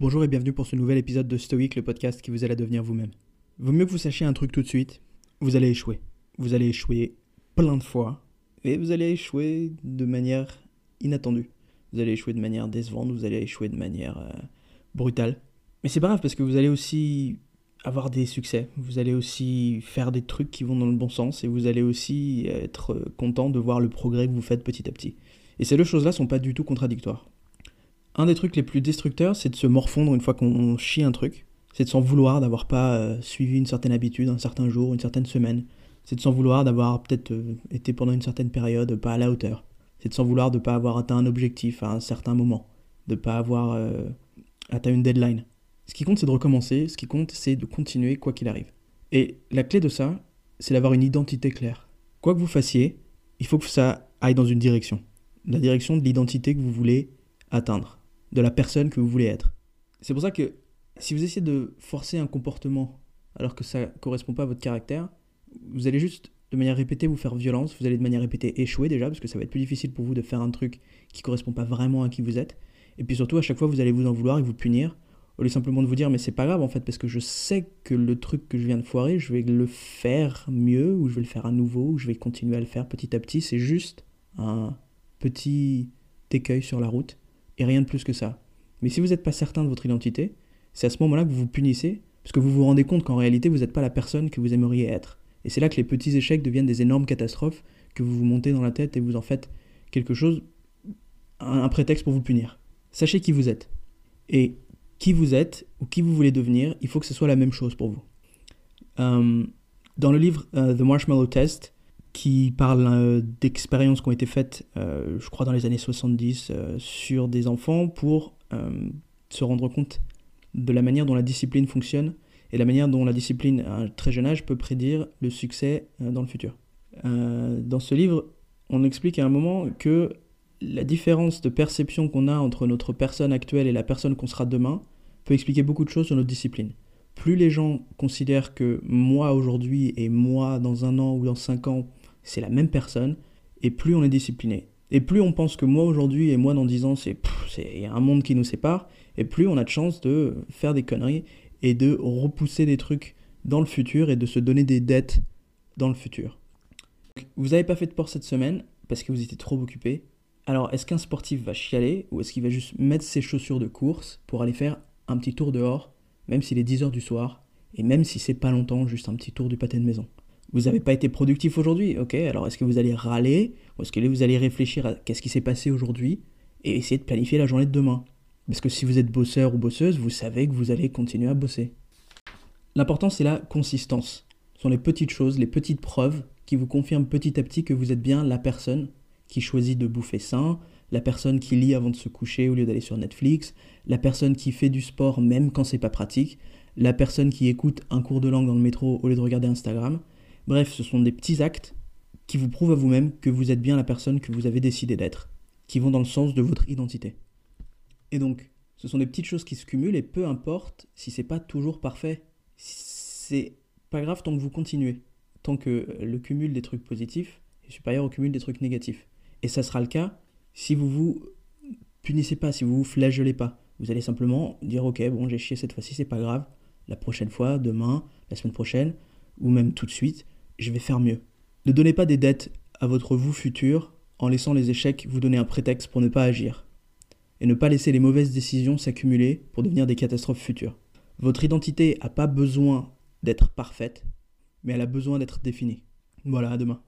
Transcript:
Bonjour et bienvenue pour ce nouvel épisode de Stoic, le podcast qui vous aide à devenir vous-même. Vaut mieux que vous sachiez un truc tout de suite, vous allez échouer. Vous allez échouer plein de fois, et vous allez échouer de manière inattendue. Vous allez échouer de manière décevante, vous allez échouer de manière euh, brutale. Mais c'est pas grave parce que vous allez aussi avoir des succès, vous allez aussi faire des trucs qui vont dans le bon sens, et vous allez aussi être content de voir le progrès que vous faites petit à petit. Et ces deux choses-là sont pas du tout contradictoires. Un des trucs les plus destructeurs, c'est de se morfondre une fois qu'on chie un truc. C'est de s'en vouloir d'avoir pas euh, suivi une certaine habitude, un certain jour, une certaine semaine. C'est de s'en vouloir d'avoir peut-être euh, été pendant une certaine période pas à la hauteur. C'est de s'en vouloir de pas avoir atteint un objectif à un certain moment. De pas avoir euh, atteint une deadline. Ce qui compte, c'est de recommencer. Ce qui compte, c'est de continuer quoi qu'il arrive. Et la clé de ça, c'est d'avoir une identité claire. Quoi que vous fassiez, il faut que ça aille dans une direction. La direction de l'identité que vous voulez atteindre de la personne que vous voulez être. C'est pour ça que si vous essayez de forcer un comportement alors que ça ne correspond pas à votre caractère, vous allez juste de manière répétée vous faire violence, vous allez de manière répétée échouer déjà, parce que ça va être plus difficile pour vous de faire un truc qui ne correspond pas vraiment à qui vous êtes. Et puis surtout, à chaque fois, vous allez vous en vouloir et vous punir, au lieu simplement de vous dire, mais c'est pas grave en fait, parce que je sais que le truc que je viens de foirer, je vais le faire mieux, ou je vais le faire à nouveau, ou je vais continuer à le faire petit à petit. C'est juste un petit écueil sur la route et rien de plus que ça. Mais si vous n'êtes pas certain de votre identité, c'est à ce moment-là que vous vous punissez, parce que vous vous rendez compte qu'en réalité, vous n'êtes pas la personne que vous aimeriez être. Et c'est là que les petits échecs deviennent des énormes catastrophes que vous vous montez dans la tête et vous en faites quelque chose, un, prétexte pour vous punir. Sachez qui vous êtes. Et qui vous êtes ou qui vous voulez devenir, il faut que ce soit la même chose pour vous. Euh, dans le livre euh, The Marshmallow Test, qui parle euh, d'expériences qui ont été faites, euh, je crois, dans les années 70 euh, sur des enfants pour se rendre compte de la manière dont la discipline fonctionne et la manière dont la discipline à un très jeune âge peut prédire le succès dans le futur. dans ce livre, on explique à un moment que la différence de perception qu'on a entre notre personne actuelle et la personne qu'on sera demain peut expliquer beaucoup de choses sur notre discipline. Plus les gens considèrent que moi aujourd'hui et moi dans un an ou dans cinq ans c'est la même personne, et plus on est discipliné. Et plus on pense que moi aujourd'hui et moi dans 10 ans, c'est un monde qui nous sépare, et plus on a de chance de faire des conneries et de repousser des trucs dans le futur et de se donner des dettes dans le futur. Vous n'avez pas fait de sport cette semaine parce que vous étiez trop occupé. Alors, est-ce qu'un sportif va chialer ou est-ce qu'il va juste mettre ses chaussures de course pour aller faire un petit tour dehors, même s'il est 10h du soir, et même si c'est pas longtemps, juste un petit tour du pâté de maison? Vous n'avez pas été productif aujourd'hui, ok Alors est-ce que vous allez râler ou est-ce que vous allez réfléchir à qu'est-ce qui s'est passé aujourd'hui et essayer de planifier la journée de demain? Parce que si vous êtes bosseur ou bosseuse, vous savez que vous allez continuer à bosser. L'important c'est la consistance. Ce sont les petites choses, les petites preuves qui vous confirment petit à petit que vous êtes bien la personne qui choisit de bouffer sain, la personne qui lit avant de se coucher au lieu d'aller sur Netflix, la personne qui fait du sport même quand c'est pas pratique, la personne qui écoute un cours de langue dans le métro au lieu de regarder Instagram. Bref, ce sont des petits actes qui vous prouvent à vous-même que vous êtes bien la personne que vous avez décidé d'être, qui vont dans le sens de votre identité. Et donc, ce sont des petites choses qui se cumulent et peu importe si c'est pas toujours parfait, c'est pas grave tant que vous continuez, tant que le cumul des trucs positifs est supérieur au cumul des trucs négatifs. Et ça sera le cas si vous vous punissez pas, si vous vous flagellez pas. Vous allez simplement dire ok, bon j'ai chié cette fois-ci, c'est pas grave. La prochaine fois, demain, la semaine prochaine, ou même tout de suite, je vais faire mieux. Ne donnez pas des dettes à votre vous futur en laissant les échecs vous donner un prétexte pour ne pas agir. Et ne pas laisser les mauvaises décisions s'accumuler pour devenir des catastrophes futures. Votre identité n'a pas besoin d'être parfaite, mais elle a besoin d'être définie. Voilà, à demain.